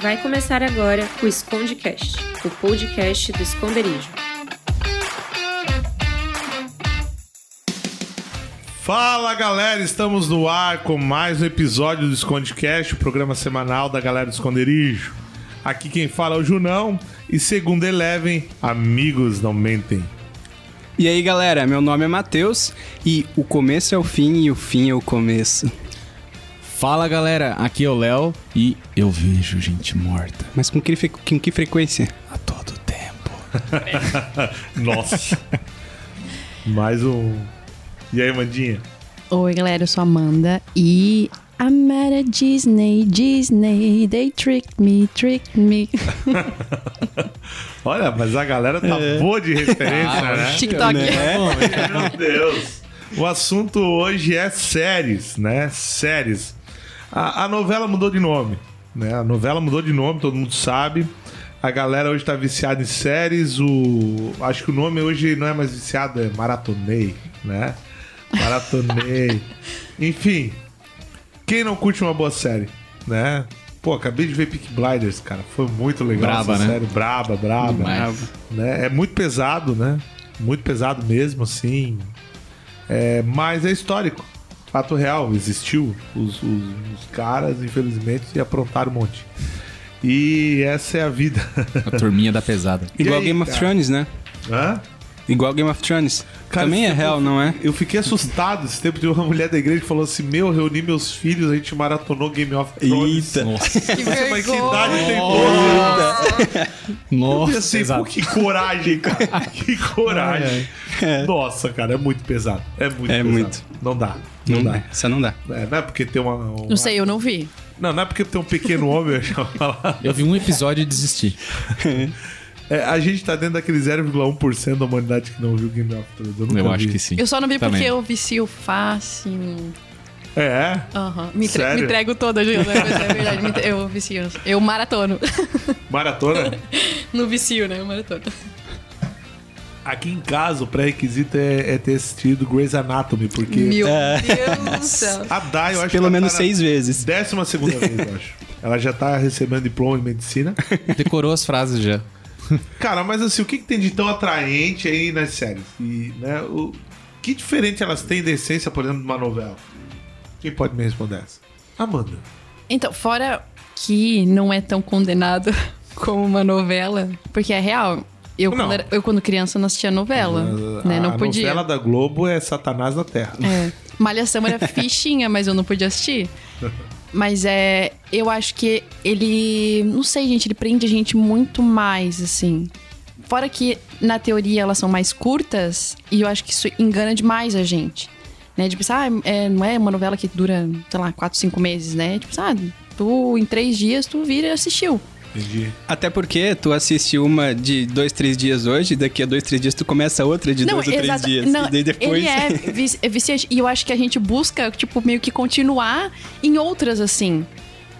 Vai começar agora o Escondecast, o podcast do esconderijo. Fala galera, estamos no ar com mais um episódio do Escondecast, o programa semanal da galera do esconderijo. Aqui quem fala é o Junão e segundo Eleven, amigos não mentem. E aí galera, meu nome é Matheus e o começo é o fim e o fim é o começo. Fala galera, aqui é o Léo e eu vejo gente morta Mas com que, com que frequência? a todo tempo. Nossa. mais um. E aí, Mandinha? Oi, galera, eu sou a Amanda e I'm at Disney, Disney, they tricked me, tricked me. Olha, mas a galera tá boa de referência, né? TikTok. Meu Deus. O assunto hoje é séries, né? Séries. A, a novela mudou de nome, né? A novela mudou de nome, todo mundo sabe. A galera hoje tá viciada em séries. O acho que o nome hoje não é mais viciado, é maratonei, né? Maratonei. Enfim, quem não curte uma boa série, né? Pô, acabei de ver Peak Blinders, cara. Foi muito legal Braba, essa né? série. Braba, braba Demais. né? É muito pesado, né? Muito pesado mesmo, assim. É, mas é histórico. Fato real, existiu. Os, os- os caras, infelizmente, aprontaram um monte. E essa é a vida. A turminha da pesada. Igual aí, Game of cara? Thrones, né? Hã? Igual Game of Thrones. Cara, Também é real, não é? Eu fiquei assustado esse tempo de uma mulher da igreja que falou assim: Meu, reuni meus filhos, a gente maratonou Game of Thrones. Eita. Nossa. Que Mas que idade tem 12 anos? Eu Nossa. pensei, pô, que coragem, cara. Que coragem. É. Nossa, cara, é muito pesado. É muito É pesado. muito. Não dá. Não, Não dá. Isso não dá. É, não é porque tem uma. uma- Não sei, eu não vi. Não, não é porque tem um pequeno homem, eu. Eu vi um episódio e desisti. É, a gente tá dentro daquele 0,1% da humanidade que não viu Game of Thrones. Eu, nunca Eu acho vi. que sim. Eu só não vi Também. porque eu vicio fácil. É, é. Aham. Me, Sério? me entrego toda. Mas é verdade, tre- eu vicio. Eu maratono. Maratona. No vicio, né? Eu maratono. Aqui em casa, o pré-requisito é, é ter assistido Grey's Anatomy, porque Meu Deus do céu. a Dai, eu acho Pelo que ela menos tá seis vezes. Décima segunda vez, eu acho. Ela já tá recebendo diploma em medicina. Decorou as frases já. Cara, mas assim, o que, que tem de tão atraente aí nas séries? E, né, o que diferente elas têm da essência, por exemplo, de uma novela? Quem pode me responder essa? Amanda. Então, fora que não é tão condenado como uma novela, porque é real. Eu, quando, era- eu quando criança, não assistia novela, né? Não a podia. novela da Globo é Satanás da Terra. É. Malhação era fichinha, mas eu não podia assistir. Mas é. Eu acho que ele. Não sei, gente, ele prende a gente muito mais, assim. Fora que, na teoria, elas são mais curtas, e eu acho que isso engana demais a gente. Né? De pensar, ah, é, não é uma novela que dura, sei lá, quatro, cinco meses, né? Tipo, ah, tu em três dias tu vira e assistiu. Entendi. Até porque tu assiste uma de dois, três dias hoje, daqui a dois, três dias tu começa outra de dois ou três dias. Não, e daí depois. Ele é, é viciante. E eu acho que a gente busca, tipo, meio que continuar em outras, assim.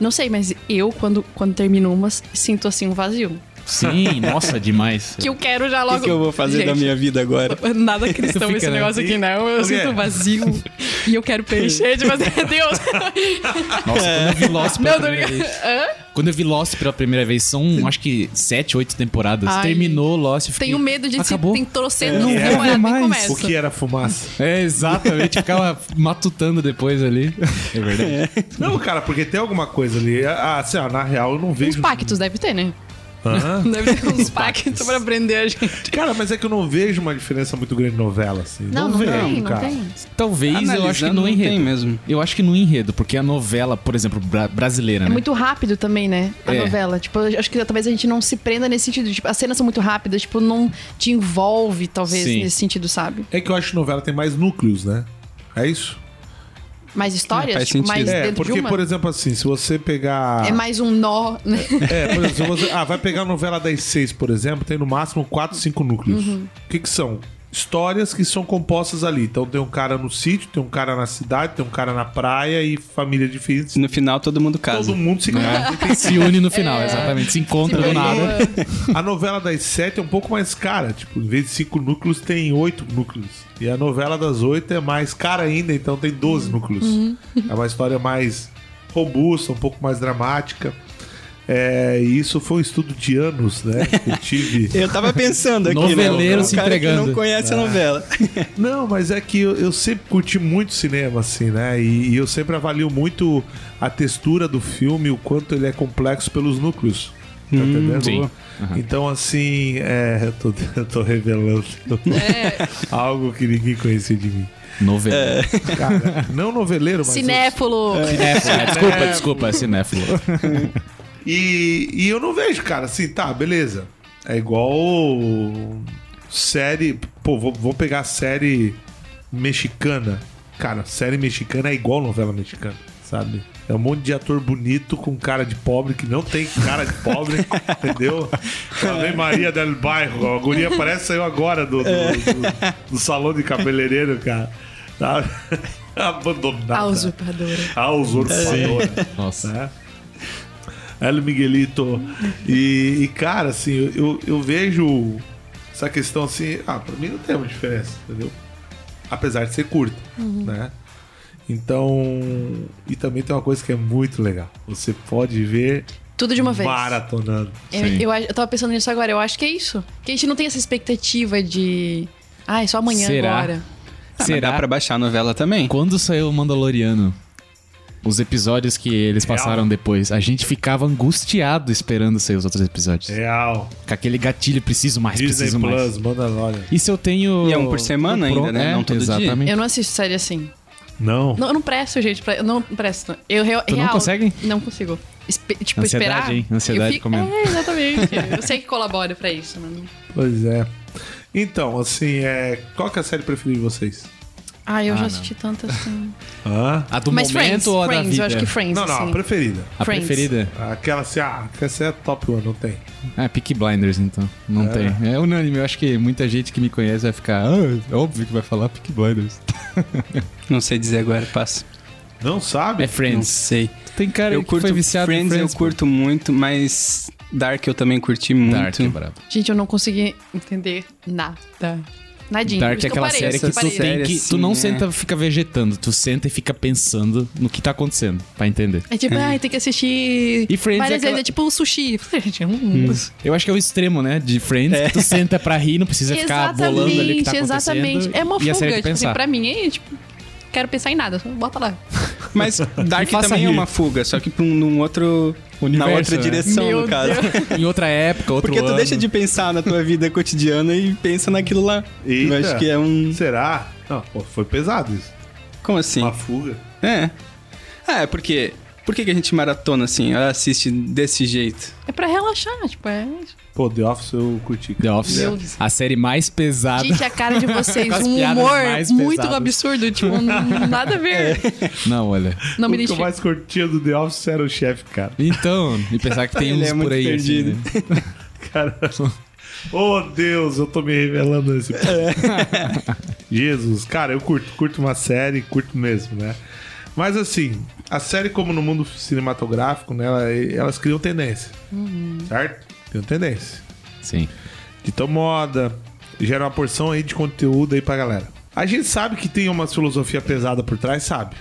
Não sei, mas eu, quando, quando termino umas, sinto, assim, um vazio. Sim, nossa, demais. Que eu quero já O logo... que, que eu vou fazer da Gente, minha vida agora? Nada cristão esse né? negócio aqui, não. Eu O sinto um vazio. e eu quero preencher de fazer... Deus! Nossa, quando eu vi Lost pela não, primeira vez. Hã? Quando eu vi Lost pela primeira vez, são acho que sete, oito temporadas. Ai. Terminou Lost. fiquei, Tenho medo de... Se Acabou. tem trocentos Não é, temporadas, nem mais. começa. O que era fumaça? É, exatamente. Ficava matutando depois ali. É verdade. Não, cara, porque tem alguma coisa ali. Ah, assim, ó, na real, eu não vejo. pactos deve ter, né? Hã? Deve ter uns pactos pra prender a gente. Cara, mas é que eu não vejo uma diferença muito grande em novela, assim. Não, não, vejo, tem, não cara. tem. Talvez eu acho que Analisando, no não enredo. tem mesmo. Eu acho que no enredo, porque a novela, por exemplo, bra- brasileira, É né? muito rápido também, né? A É. novela. Tipo, eu acho que talvez a gente não se prenda nesse sentido. Tipo, as cenas são muito rápidas, tipo, não te envolve, talvez, Sim. nesse sentido, sabe? É que eu acho que novela tem mais núcleos, né? É isso? Mais histórias, faz tipo, mais. É, dentro porque, de uma. por exemplo, assim, se você pegar. É mais um nó, né? É, por exemplo, se você... ah, vai pegar a novela das seis, por exemplo, tem no máximo quatro, cinco núcleos. Uhum. O que que são? Histórias que são compostas ali. Então tem um cara no sítio, tem um cara na cidade, tem um cara na praia e família diferentes. No final todo mundo casa. Todo mundo se casa. Se une no final, exatamente. Se encontra do nada. A novela das sete é um pouco mais cara. Tipo, em vez de cinco núcleos, tem oito núcleos. E a novela das oito é mais cara ainda, então tem 12 núcleos. É uma história mais robusta, um pouco mais dramática. É, e isso foi um estudo de anos, né? Que eu tive. Eu tava pensando aqui, Noveleiro né? se entregando. não conhece a novela. Não, mas é que eu, eu sempre curti muito cinema, assim, né? E, e eu sempre avalio muito a textura do filme, o quanto ele é complexo pelos núcleos. Tá entendendo? sim. Então, assim, é, eu, tô, eu tô revelando É, algo que ninguém conhecia de mim. Noveleiro. Cara, não noveleiro, mas. eu- cinéfilo. Cinéfilo. é, desculpa, desculpa, é cinéfilo. E, e eu não vejo, cara, assim, tá, beleza. É igual série. Pô, vou, vou pegar série mexicana. Cara, série mexicana é igual novela mexicana, sabe? É um monte de ator bonito com cara de pobre que não tem cara de pobre, entendeu? Vem Maria del Bairro, a guria parece que saiu agora do, do, do- do salão de cabeleireiro, cara. Tá? Abandonada. A usurpadora. A usurpadora Nossa. né? El Miguelito. E, e, cara, assim, eu, eu, eu vejo essa questão assim, ah, pra mim não tem uma diferença, entendeu? Apesar de ser curta, né? Então, e também tem uma coisa que é muito legal. Você pode ver Tudo de uma vez. maratonando. Eu, eu, eu tava pensando nisso agora. Eu acho que é isso. Que a gente não tem essa expectativa de. Ai, só amanhã Será? agora. Ah, Será? dá pra baixar a novela também. Quando saiu o Mandaloriano, os episódios que eles Real. passaram depois, a gente ficava angustiado esperando sair os outros episódios. Real. Com aquele gatilho, preciso mais, Disney preciso mais. Plus, Mandalorian. E se eu tenho. E é um por semana Pro- ainda, né? É, Não todo dia. exatamente. Eu não assisto série assim. Não. Não, eu não presto, gente. pra- Eu não presto. Eu real, Tu não real, consegue? Não consigo. Espe- tipo, Ansiedade, esperar. hein? Ansiedade fico, comendo. É, exatamente. eu sei que colabora pra isso, mano. Pois é. Então, assim, é... qual que é a série preferida de vocês? Ah, eu Ah, já não. assisti tantas assim. Hã? A do Mas momento Friends, ou a da Friends, vida? eu acho que Friends, Não, não, assim. a preferida. A Friends. preferida? Aquela assim, ah, essa é a top one, não tem. Ah, Peaky Blinders, então. Não É. tem. É unânime. Eu acho que muita gente que me conhece vai ficar. Ah, é óbvio que vai falar Peaky Blinders. Não sei dizer agora, passa. Não sabe? É Não Friends. sei. Tem cara eu que curto foi viciado Friends, em Friends. eu curto muito, mas Dark eu também curti muito. Dark, é brabo. Gente, eu não consegui entender nada. Nadinho. Dark é aquela parei, série que tu tem série que. assim, tu não é. senta e fica vegetando, tu senta e fica pensando no que tá acontecendo, pra entender. É tipo, ai, tem que assistir E Friends várias é aquela- vezes. É tipo o sushi. Hum. Eu acho que é o extremo, né? De Friends, que tu senta pra rir, não precisa ficar bolando ali o que tá acontecendo. exatamente. É uma e a série fuga. Tipo assim, pra mim, é tipo, quero pensar em nada, bota lá. Mas Dark também é rir. uma fuga, só que pra um, num outro. Universo, na outra né? direção, Meu no caso. Em outra época, outro Porque tu ano. deixa de pensar na tua vida cotidiana e pensa naquilo lá. Eita. Eu acho que é um. Será? Não, pô, foi pesado isso. Como assim? Uma fuga. É. É porque. Por que, que a gente maratona assim? Ela assiste desse jeito? É pra relaxar, tipo, é. Pô, The Office eu curti. The Office, Deus. a série mais pesada. Gente, a cara de vocês, um humor muito pesadas. absurdo, tipo, nada a ver. Não, olha. Não o me que eu mais curtia do The Office era o chefe, cara. Então, e pensar que tem Ele uns é por muito aí. perdido. Assim, né? Cara. Oh, Deus, eu tô me revelando nesse. Jesus, cara, eu curto, curto uma série, curto mesmo, né? Mas assim, a série, como no mundo cinematográfico, né, ela- elas criam tendência. Certo? Criam tendência. Sim. Ditam moda, gera uma porção aí de conteúdo aí pra galera. A gente sabe que tem uma filosofia pesada por trás, sabe?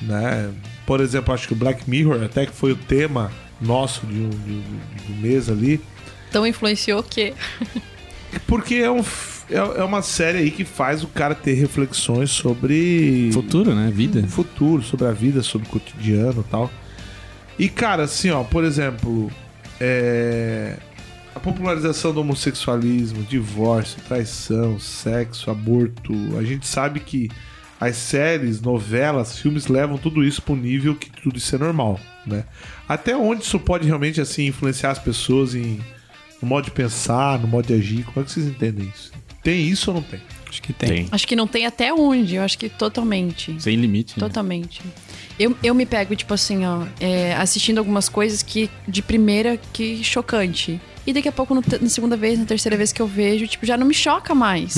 Né? Por exemplo, acho que o Black Mirror, até que foi o tema nosso de um, de um- de um mês ali, Então influenciou que. porque é, um, é, é uma série aí que faz o cara ter reflexões sobre Futuro, né? Vida. o futuro, sobre a vida, sobre o cotidiano e tal. E, cara, assim, ó, por exemplo, é, a popularização do homossexualismo, divórcio, traição, sexo, aborto. A gente sabe que as séries, novelas, filmes levam tudo isso pro nível que tudo isso é normal, né? Até onde isso pode realmente, assim, influenciar as pessoas em, no modo de pensar, no modo de agir? Como é que vocês entendem isso? Tem isso ou não tem? Acho que tem. Acho que não tem até onde, eu acho que totalmente. Sem limite. né? Totalmente. Eu, eu me pego, tipo assim, ó, é, assistindo algumas coisas que, de primeira, que chocante. E daqui a pouco, no na segunda vez, na terceira vez que eu vejo, tipo, já não me choca mais.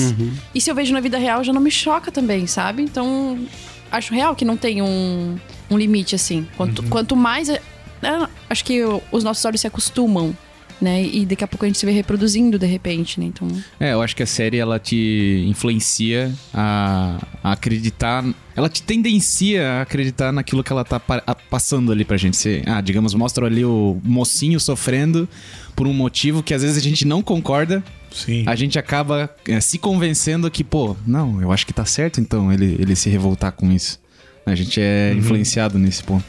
E se eu vejo na vida real, já não me choca também, sabe? Então, acho real que não tem um, um limite, assim. Quanto, quanto mais. é- é, acho que os nossos olhos se acostumam, né? E daqui a pouco a gente se vê reproduzindo de repente, né? Então. É, eu acho que a série ela te influencia a, a acreditar ela te tendencia a acreditar naquilo que ela tá pa- a- passando ali pra gente. Você, ah, digamos, mostra ali o mocinho sofrendo por um motivo que às vezes a gente não concorda. Sim. A gente acaba é, se convencendo que, pô, não, eu acho que tá certo então ele, ele se revoltar com isso. A gente é Uhum. influenciado nesse ponto.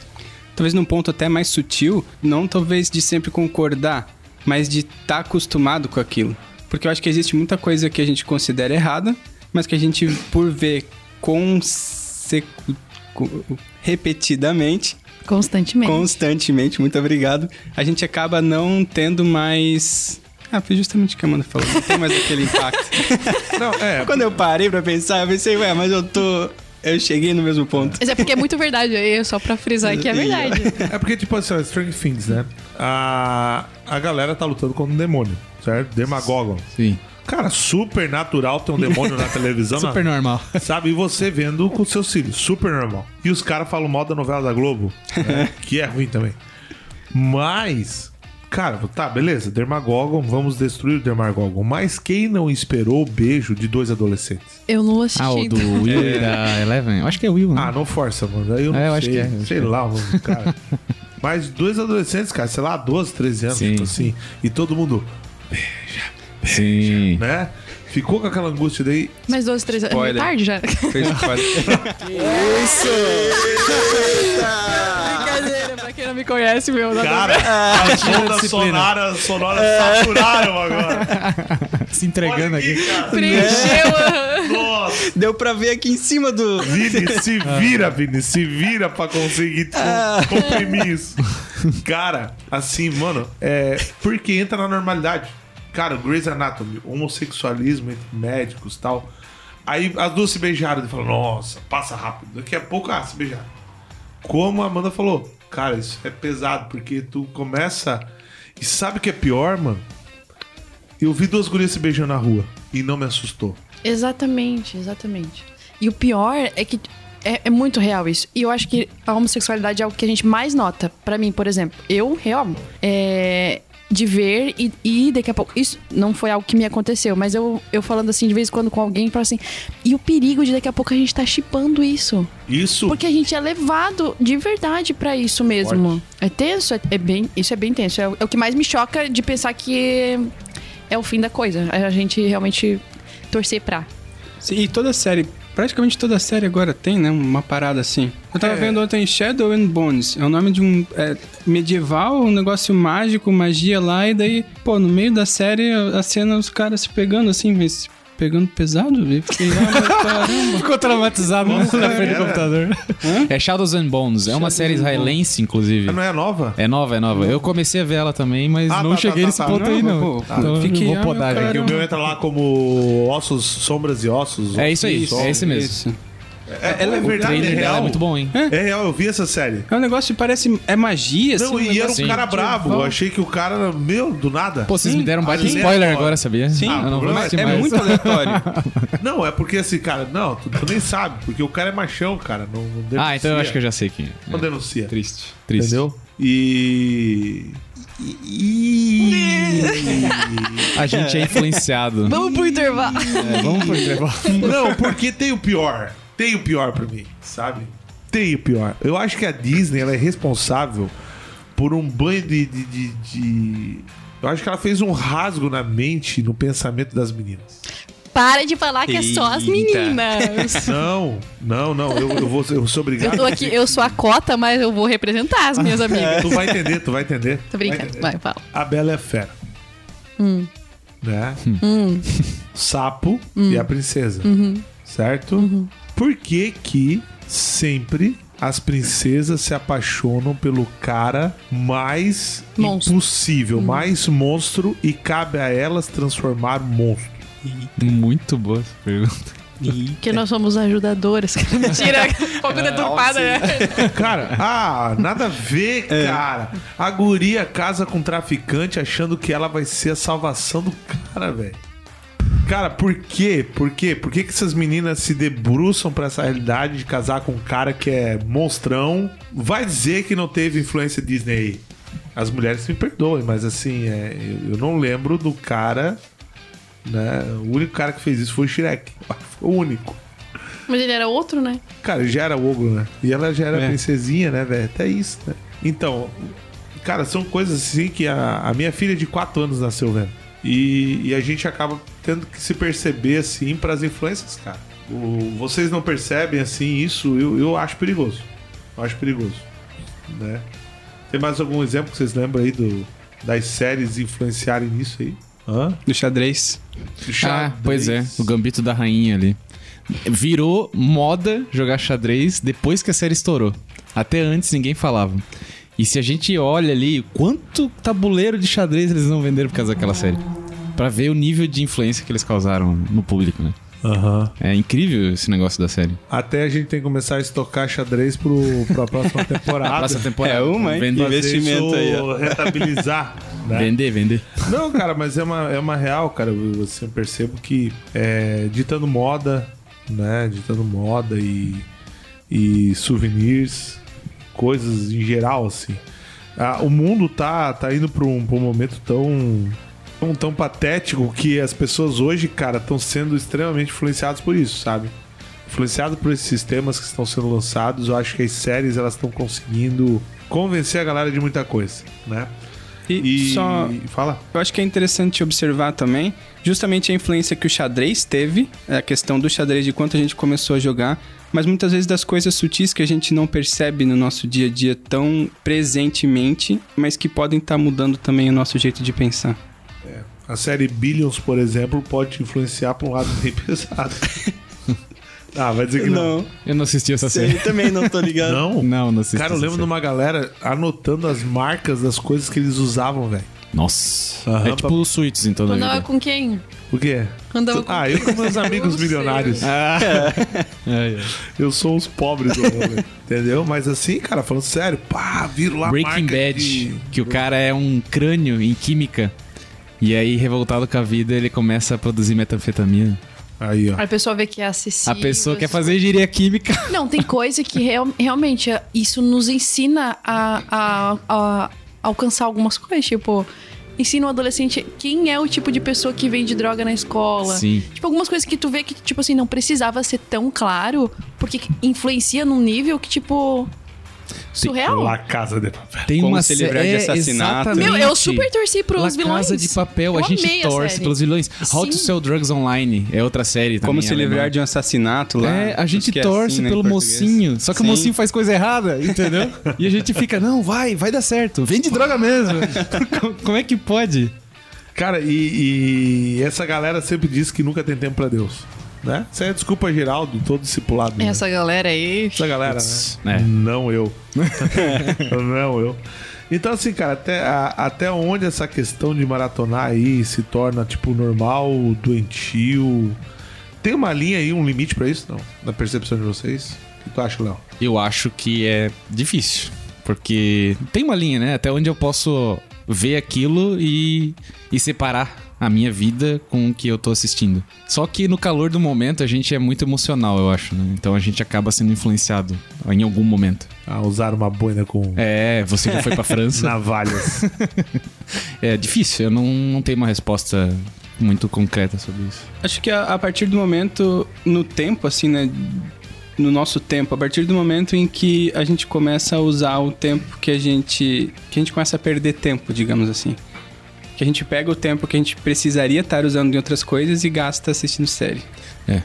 Talvez num ponto até mais sutil, não talvez de sempre concordar, mas de estar acostumado com aquilo. Porque eu acho que existe muita coisa que a gente considera errada, mas que a gente, por ver consecu... co- repetidamente, Constantemente. constantemente, muito obrigado, a gente acaba não tendo mais. Ah, foi justamente o que a Amanda falou, não tem mais aquele impacto. Não, é. Quando eu parei pra pensar, eu pensei, ué, mas eu tô. Eu cheguei no mesmo ponto. Mas é porque é muito verdade, aí, só pra frisar que é verdade. É porque, tipo assim, ó, Stranger Things, né? A, a galera tá lutando contra um demônio, certo? Demagogon. Sim. Cara, super natural ter um demônio na televisão. Super na- normal. Sabe? E você vendo com seus filhos. Super normal. E os caras falam mal da novela da Globo, né? que é ruim também. Mas, cara, tá, beleza. Dermagogon, vamos destruir o Dermagogon. Mas quem não esperou o beijo de dois adolescentes? Eu não assisti. Ah, o do então. Will e da Eleven? Eu acho que é Will, né? Ah, não força, mano. Aí eu não É, eu sei. acho que é, sei que é. lá, mano, cara. Mas dois adolescentes, cara, sei lá, 12, 13 anos, Sim. tipo assim. E todo mundo, Sim. né? Ficou com aquela angústia daí. Mas 12, 13 anos. É tarde já. Fez quase. Quem não me conhece, meu. Cara, as ondas disciplina. sonoras, sonoras saturaram agora. Se entregando Olha aqui. cara. Preencheu. Nossa. Deu pra ver aqui em cima do. Vini, se vira, Vini, se vira pra conseguir com- comprimir isso. Cara, assim, mano, é. Porque entra na normalidade. Cara, Grey's Anatomy, homossexualismo entre médicos e tal. Aí as duas se beijaram e falaram, nossa, passa rápido. Daqui a pouco, ah, se beijaram. Como a Amanda falou, cara, isso é pesado, porque tu começa. E sabe o que é pior, mano? Eu vi duas gurias se beijando na rua e não me assustou. Exatamente, exatamente. E o pior é que é, é muito real isso. E eu acho que a homossexualidade é o que a gente mais nota. Pra mim, por exemplo, eu, real, é, de ver e, e daqui a pouco. Isso não foi algo que me aconteceu, mas eu, eu falando assim de vez em quando com alguém, falo assim. E o perigo de daqui a pouco a gente tá chipando isso. Isso. Porque a gente é levado de verdade pra isso mesmo. É tenso, é, é bem, isso é bem tenso. É, o- é o que mais me choca de pensar que é o fim da coisa. A gente realmente torcer pra. Sim, e toda série, praticamente toda série agora tem, né? Uma parada assim. Eu tava É. vendo ontem Shadow and Bones. É o nome de um é, medieval, um negócio mágico, magia lá, e daí, pô, no meio da série a cena os caras se pegando assim, mas pegando pesado? E fiquei, ah, mas caramba. Ficou traumatizado na frente do computador. É Shadows and Bones. É uma série israelense, inclusive. Não é nova? É nova, é nova. Eu comecei a ver ela também, mas Ah, não tá, cheguei tá, nesse tá, ponto tá. aí, não. Não, pô, Então eu fiquei, vou ah, podar meu já. Que o meu entra lá como ossos, sombras e ossos. É isso aí, é esse mesmo. Isso. É, ela é O verdade, é dela real. é muito bom, hein? É real, eu vi essa série. É um negócio que parece. É magia, Não, assim. e era um negócio cara bravo. Eu achei que o cara era, meu, do nada. Pô, vocês Sim, me deram um baita é spoiler agora, sabia? Sim, Ah, eu não vou problema assistir É mais. muito aleatório. Não, é porque assim, cara, não, tu, tu nem sabe, porque o cara é machão, cara. Não, não denuncia. Ah, então eu acho que eu já sei quem é. Não denuncia. Triste, triste. Entendeu? E. E. A gente é influenciado. Vamos pro intervalo. É, vamos pro intervalo. Não, porque tem o pior. Tem o pior pra mim, sabe? Tem o pior. Eu acho que a Disney ela é responsável por um banho de, de, de- de- Eu acho que ela fez um rasgo na mente, no pensamento das meninas. Para de falar que é só as meninas. Não, não, não. Eu, eu vou, eu sou Eu obrigado. tô aqui, eu sou a cota, mas eu vou representar as minhas amigas. Tu vai entender, tu vai entender. Tô Vai brincando. entender. Vai, fala. A Bela é a Fera. Hum. Né? Sapo e a princesa. Certo? Por que que sempre as princesas se apaixonam pelo cara mais Monstro. impossível, mais monstro e cabe a elas transformar monstro? Muito boa essa pergunta. Porque nós somos ajudadoras. Mentira, um pouco deturpada, né? Cara, ah, nada a ver, cara. A guria casa com um traficante achando que ela vai ser a salvação do cara, velho. Cara, por quê? Por quê? Por que, que essas meninas se debruçam pra essa realidade de casar com um cara que é monstrão? Vai dizer que não teve influência Disney aí. As mulheres me perdoem, mas assim, é, eu, eu não lembro do cara. Né? O único cara que fez isso foi o Shrek. Foi o único. Mas ele era outro, né? Cara, já era ogro, né? E ela já era É. princesinha, né, velho? Até isso, né? Então, cara, são coisas assim que a, a minha filha de 4 anos nasceu vendo. E, e a gente acaba tendo que se perceber, assim, pras influências, cara. O- vocês não percebem, assim, isso, eu, eu acho perigoso. Eu acho perigoso, né? Tem mais algum exemplo que vocês lembram aí do, das séries influenciarem nisso aí? Hã? Do xadrez. Ah, pois é, o gambito da rainha ali. Virou moda jogar xadrez depois que a série estourou. Até antes ninguém falava. E se a gente olha ali, quanto tabuleiro de xadrez eles não venderam por causa daquela série? Pra ver o nível de influência que eles causaram no público, né? Aham. É incrível esse negócio da série. Até a gente tem que começar a estocar xadrez pro, pra próxima temporada. Próxima temporada. É uma, hein? Vender, investimento aí, ó. rentabilizar, né? vender, vender. Não, cara, mas é uma, é uma real, cara. Eu assim, eu percebo que é, ditando moda, né? Ditando moda e, e souvenirs, coisas em geral, assim. Ah, o mundo tá, tá indo pra um, pra um momento tão, tão, tão patético que as pessoas hoje, cara, estão sendo extremamente influenciadas por isso, sabe? Influenciado por esses sistemas que estão sendo lançados, eu acho que as séries elas estão conseguindo convencer a galera de muita coisa, né? E, E só. fala. Eu acho que é interessante observar também justamente a influência que o xadrez teve, a questão do xadrez de quanto a gente começou a jogar, mas muitas vezes das coisas sutis que a gente não percebe no nosso dia a dia tão presentemente, mas que podem estar mudando também o nosso jeito de pensar. A série Billions, por exemplo, pode te influenciar pra um lado bem pesado. ah, vai dizer que não. Eu não assisti essa série. também não tô ligado. Não? Não, não assisti. Cara, eu lembro de uma galera anotando as marcas das coisas que eles usavam, velho. Nossa. Aham, é tipo o Suítes, então, da Andava vida. com quem? O quê? Andava com Ah, eu com meus amigos milionários. É, é. Eu sou os pobres do rolê. Entendeu? Mas assim, cara, falando sério, pá, viro lá Breaking marca Bad, de- que o cara é um crânio em química. E aí, revoltado com a vida, ele começa a produzir metanfetamina. Aí, ó. A pessoa vê que é acessível. A pessoa quer fazer engenharia química. Não, tem coisa que real- realmente isso nos ensina a, a- a alcançar algumas coisas. Tipo, ensina o adolescente quem é o tipo de pessoa que vende droga na escola. Sim. Tipo, algumas coisas que tu vê que, tipo assim, não precisava ser tão claro, porque influencia num nível que, tipo. Surreal. La Casa de Papel. Tem Como uma se livrar de é, assassinato. Meu, eu super torci pros La vilões. Casa de Papel, a Eu gente a torce série. pelos vilões. How to Sim. Sell Drugs Online é outra série também. Como se alemã. livrar de um assassinato lá. É, a gente que é torce assim, né, pelo português. mocinho. Só que Sim. o mocinho faz coisa errada, entendeu? e a gente fica, não, vai, vai dar certo. Vende droga mesmo. Como é que pode? Cara, e, e essa galera sempre diz que nunca tem tempo pra Deus. Né? Isso aí é desculpa geral de todo discipulado. né? Essa galera aí. Essa galera, né? é. Não eu. não eu. Então, assim, cara, até, a- até onde essa questão de maratonar aí se torna, tipo, normal, doentio? Tem uma linha aí, um limite pra isso, não? Na percepção de vocês? O que tu acha, Léo? Eu acho que é difícil. Porque tem uma linha, né? Até onde eu posso ver aquilo e, e separar a minha vida com o que eu tô assistindo. Só que no calor do momento a gente é muito emocional, eu acho, né? Então a gente acaba sendo influenciado em algum momento. Ah, usar uma boina com É, você já foi pra França. navalhas. É difícil, eu não, não tenho uma resposta muito concreta sobre isso. Acho que a, a partir do momento, no tempo, assim, né? No nosso tempo, a partir do momento em que a gente começa a usar o tempo que a gente. que a gente começa a perder tempo, digamos assim. Que a gente pega o tempo que a gente precisaria estar usando em outras coisas e gasta assistindo série. É.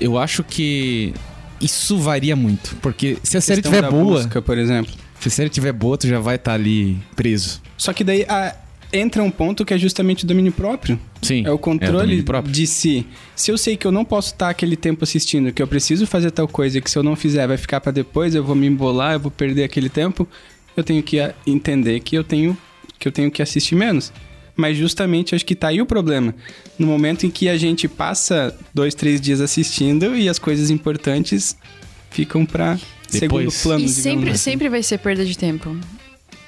Eu acho que isso varia muito. Porque se a série tiver boa, busca, por exemplo. se a série tiver boa, tu já vai estar ali preso. Só que daí a- entra um ponto que é justamente o domínio próprio. Sim. É o controle domínio próprio. de si. Se eu sei que eu não posso estar aquele tempo assistindo, que eu preciso fazer tal coisa, e que se eu não fizer vai ficar pra depois, eu vou me embolar, eu vou perder aquele tempo, eu tenho que ah, entender que eu tenho que eu tenho que assistir menos. Mas justamente acho que tá aí o problema. No momento em que a gente passa dois, três dias assistindo e as coisas importantes ficam pra segundo Depois. plano, E sempre, assim. sempre vai ser perda de tempo.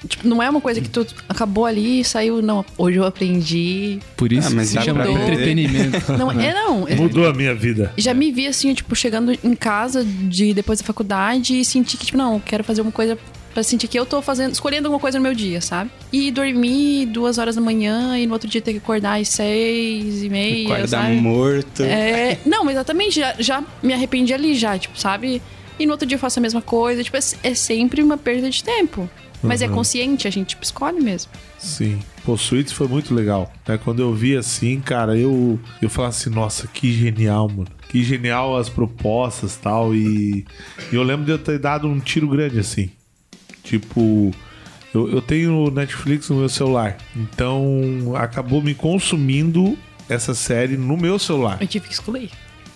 Tipo, não é uma coisa que tu acabou ali e saiu, não, hoje eu aprendi. Por isso Ah, mas se chama entretenimento. Não, é não. Mudou a minha vida. Já me vi assim, tipo, chegando em casa de depois da faculdade e senti que, tipo, não, eu quero fazer uma coisa Pra sentir que eu tô fazendo, escolhendo alguma coisa no meu dia, sabe? E dormir duas horas da manhã e no outro dia ter que acordar às seis e meia, Acordar sabe? morto. É, não, exatamente, já, já me arrependi ali já, tipo, sabe? E no outro dia eu faço a mesma coisa, tipo, é, é sempre uma perda de tempo. Mas é consciente, a gente tipo, escolhe mesmo. Sim. Pô, Suítes foi muito legal. Né? Quando eu vi assim, cara, eu, eu falava assim, nossa, que genial, mano. Que genial as propostas tal. E, e eu lembro de eu ter dado um tiro grande assim. Tipo, eu, eu tenho Netflix no meu celular. Então acabou me consumindo essa série no meu celular. Eu tive que excluir.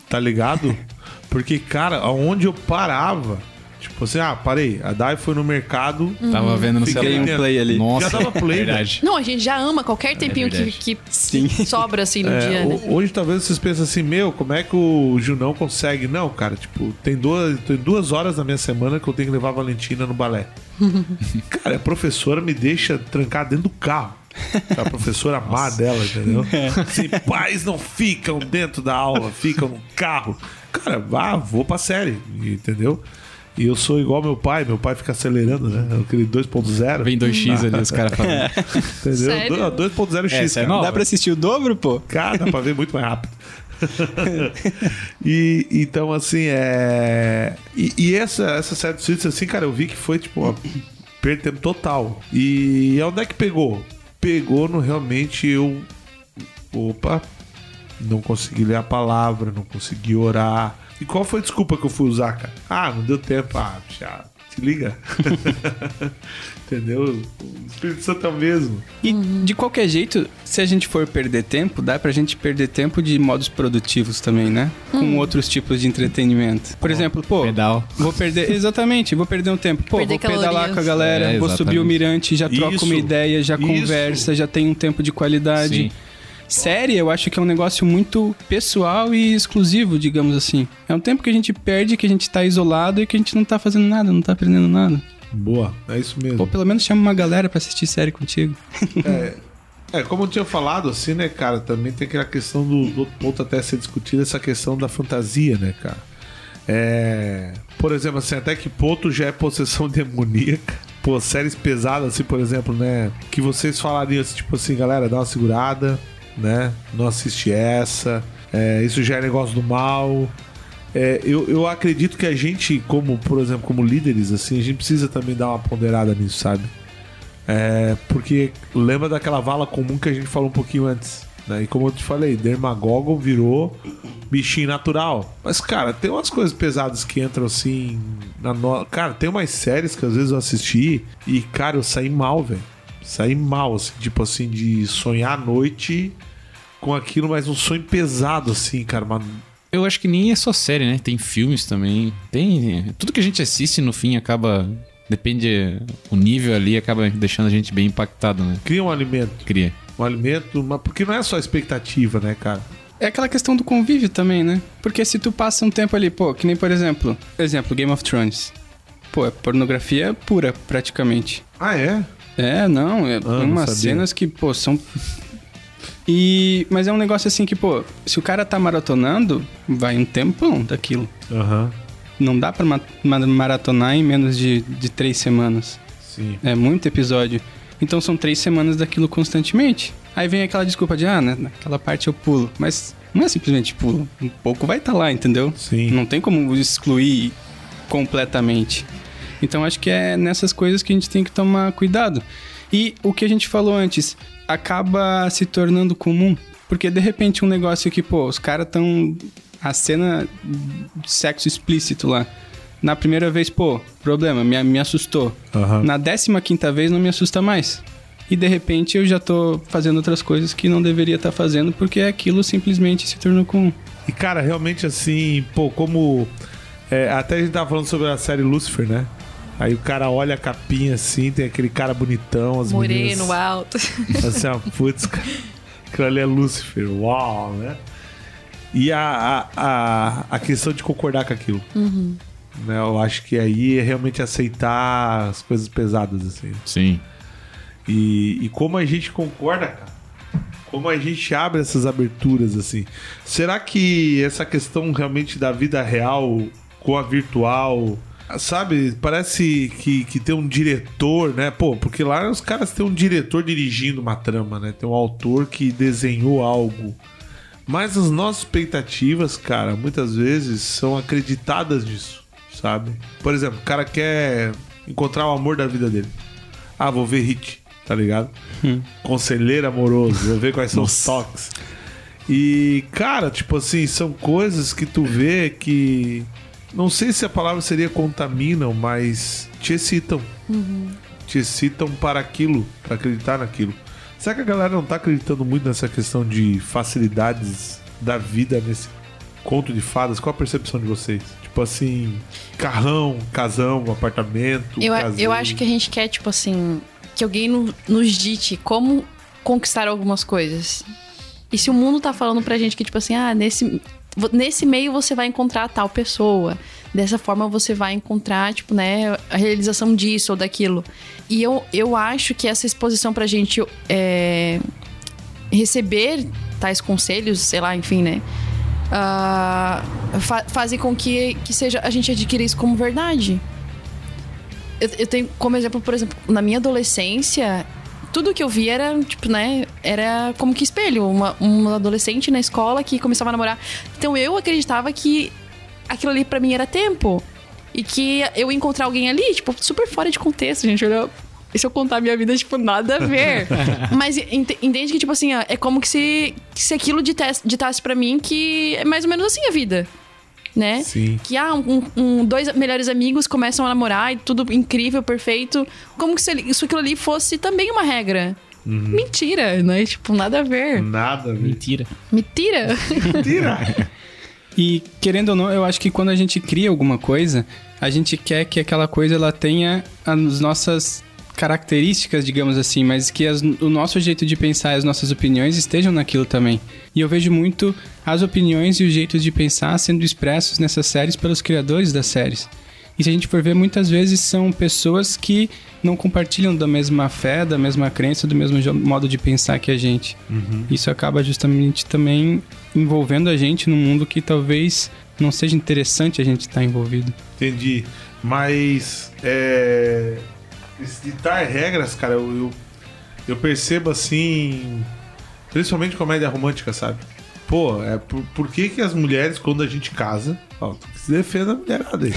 Tá ligado? Porque, cara, aonde eu parava. Tipo assim, ah, parei. A Dai foi no mercado. Tava vendo no celular. um play ali. Nossa, Já tava play, verdade. Não, a gente já ama qualquer tempinho que, que Sim. sobra assim no É, dia, né? ho- Hoje talvez vocês pensem assim, meu, como é que o Junão consegue? Não, cara, tipo, tem duas, tem duas horas na minha semana que eu tenho que levar a Valentina no balé. cara, a professora me deixa trancar dentro do carro. A professora má dela, entendeu? Assim, pais não ficam dentro da aula, ficam no carro. Cara, vá, vou pra série, entendeu? E eu sou igual meu pai, meu pai fica acelerando, né? Aquele 2.0. Vem 2x ali, os caras falando. Entendeu? Sério? Do- 2.0x. Essa é. Dá pra assistir o dobro, pô? Cara, dá pra ver muito mais rápido. e então, assim, é. E, e essa, essa série do Suits, assim, cara, eu vi que foi, tipo, uma perda de tempo total. E onde é que pegou? Pegou no realmente eu. Opa, não consegui ler a palavra, não consegui orar. E qual foi a desculpa que eu fui usar, cara? Ah, não deu tempo. Ah, já, te liga. Entendeu? O Espírito Santo é o mesmo. E de qualquer jeito, se a gente for perder tempo, dá pra gente perder tempo de modos produtivos também, né? Com outros tipos de entretenimento. Por exemplo, pô, Pedal. vou perder. Exatamente, vou perder um tempo. Pô, Perder vou pedalar calorias. com a galera, É, vou subir o mirante, já troco Isso, uma ideia, já isso. conversa, já tem um tempo de qualidade. Sim. Série, eu acho que é um negócio muito pessoal e exclusivo, digamos assim. É um tempo que a gente perde, que a gente tá isolado e que a gente não tá fazendo nada, não tá aprendendo nada. Boa, é isso mesmo. Ou pelo menos chama uma galera pra assistir série contigo. É, como eu tinha falado, assim, né, cara, também tem aquela questão do, do outro ponto até ser discutida, essa questão da fantasia, né, cara? É. Por exemplo, assim, até que ponto já é possessão demoníaca? Pô, séries pesadas, assim, por exemplo, né? Que vocês falariam, assim, tipo assim, galera, dá uma segurada, né? Não assiste essa. É, isso já é negócio do mal. É, eu, eu acredito que a gente, como, por exemplo, como líderes, assim, a gente precisa também dar uma ponderada nisso, sabe? É, porque lembra daquela vala comum que a gente falou um pouquinho antes. Né? E como eu te falei, Dermagogon virou bichinho natural. Mas, cara, tem umas coisas pesadas que entram assim. Na no... Cara, tem umas séries que às vezes eu assisti e, cara, eu saí mal, velho. Saí mal, assim, tipo assim, de sonhar à noite com aquilo, mas um sonho pesado, assim, cara. Uma... Eu acho que nem é só série, né? Tem filmes também. Tem. Tudo que a gente assiste no fim acaba. Depende. O nível ali acaba deixando a gente bem impactado, né? Cria um alimento. Cria. Um alimento, mas porque não é só expectativa, né, cara? É aquela questão do convívio também, né? Porque se tu passa um tempo ali, pô, que nem por exemplo, exemplo, Game of Thrones. Pô, é pornografia pura, praticamente. Ah, é? É, não, é não umas sabia. cenas que, pô, são. E. Mas é um negócio assim que, pô, se o cara tá maratonando, vai um tempão daquilo. Aham. Não dá pra ma- ma- maratonar em menos de, de três semanas. Sim. É muito episódio. Então são três semanas daquilo constantemente. Aí vem aquela desculpa de, ah, né, naquela parte eu pulo. Mas não é simplesmente pulo. Um pouco vai estar lá, entendeu? Sim. Não tem como excluir completamente. Então acho que é nessas coisas que a gente tem que tomar cuidado. E o que a gente falou antes acaba se tornando comum. Porque de repente um negócio que, pô, os caras tão. A cena de sexo explícito lá. Na primeira vez, pô, problema, me, me assustou. Aham. Na décima quinta vez não me assusta mais. E de repente eu já tô fazendo outras coisas que não deveria estar fazendo porque aquilo simplesmente se tornou comum. E, cara, realmente assim, pô, como. é, até a gente tava falando sobre a série Lucifer, né? Aí o cara olha a capinha assim, tem aquele cara bonitão, as Moreno, meninas. alto. Assim, ó, putz, cara, aquilo ali é Lucifer, uau, né? E a, a, a, a questão de concordar com aquilo. Né? Eu acho que aí é realmente aceitar as coisas pesadas, assim. Sim. E, e como a gente concorda, cara. Como a gente abre essas aberturas, assim. Será que essa questão realmente da vida real com a virtual Sabe, parece que, que tem um diretor, né? Pô, porque lá os caras têm um diretor dirigindo uma trama, né? Tem um autor que desenhou algo. Mas as nossas expectativas, cara, muitas vezes são acreditadas nisso, sabe? Por exemplo, o cara quer encontrar o amor da vida dele. Ah, vou ver Hit, tá ligado? Conselheiro amoroso, vou ver quais são os toques. E, cara, tipo assim, são coisas que tu vê que. Não sei se a palavra seria contaminam, mas te excitam. Te excitam para aquilo, para acreditar naquilo. Será que a galera não tá acreditando muito nessa questão de facilidades da vida nesse conto de fadas? Qual a percepção de vocês? Tipo assim, carrão, casão, apartamento. Eu, eu acho que a gente quer, tipo assim, que alguém no- nos dite como conquistar algumas coisas. E se o mundo tá falando pra gente que, tipo assim, ah, nesse, nesse meio você vai encontrar tal pessoa. Dessa forma você vai encontrar, tipo, né, a realização disso ou daquilo. E eu, eu acho que essa exposição pra gente é, receber tais conselhos, sei lá, enfim, né? ah, fa- fazem com que, que seja a gente adquira isso como verdade. Eu, eu tenho como exemplo, por exemplo, na minha adolescência, tudo que eu via era, tipo, né, era como que espelho. Uma, uma adolescente na escola que começava a namorar. Então eu acreditava que aquilo ali pra mim era tempo. E que eu ia encontrar alguém ali, tipo, super fora de contexto, gente. Olha, e se eu contar a minha vida, tipo, nada a ver. Mas ent- entende que, tipo assim, ó, é como que se, que se aquilo ditasse, ditasse pra mim que é mais ou menos assim a vida. Né? Sim. Que ah, um, um- dois melhores amigos começam a namorar e tudo incrível, perfeito. Como que se isso aquilo ali fosse também uma regra. Mentira, né? Tipo, nada a ver. Nada. Mentira. Mentira. Tira! E querendo ou não, eu acho que quando a gente cria alguma coisa, a gente quer que aquela coisa ela tenha as nossas características, digamos assim, mas que as- o nosso jeito de pensar e as nossas opiniões estejam naquilo também. E eu vejo muito as opiniões e os jeitos de pensar sendo expressos nessas séries pelos criadores das séries. E se a gente for ver, muitas vezes são pessoas que não compartilham da mesma fé, da mesma crença, do mesmo modo de pensar que a gente. Isso acaba justamente também envolvendo a gente num mundo que talvez não seja interessante a gente estar envolvido. Entendi. Mas é. Esse ditar regras, cara, eu, eu, eu percebo assim. Principalmente comédia romântica, sabe? Pô, é por, por que, que as mulheres, quando a gente casa. Ó, tu que se defenda a mulherada aí.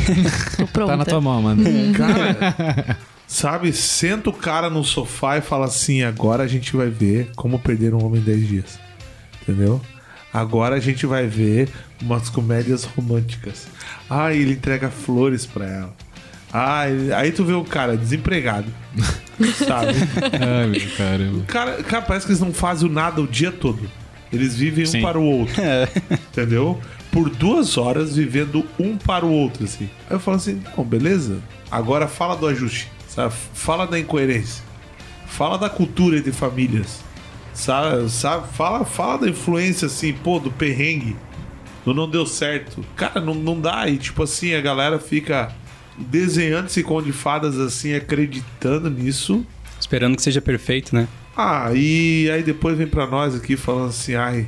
Tá na tua mão, mano. Cara, sabe, senta o cara no sofá e fala assim: agora a gente vai ver como perder um homem em 10 dias. Entendeu? Agora a gente vai ver umas comédias românticas. Ah, ele entrega flores pra ela. Ah, aí tu vê o cara desempregado. sabe? Ai, meu caramba. Cara, cara, parece que eles não fazem nada o dia todo. Eles vivem um Sim. para o outro. Entendeu? Por duas horas vivendo um para o outro, assim. Aí eu falo assim, não, beleza. Agora fala do ajuste. Sabe? Fala da incoerência. Fala da cultura entre famílias. Sabe? sabe? Fala, fala da influência, assim, pô, do perrengue. Do não deu certo. Cara, não, não dá. E tipo assim, a galera fica desenhando esse conto de fadas assim, acreditando nisso. Esperando que seja perfeito, né? Ah, e aí depois vem pra nós aqui falando assim, ai,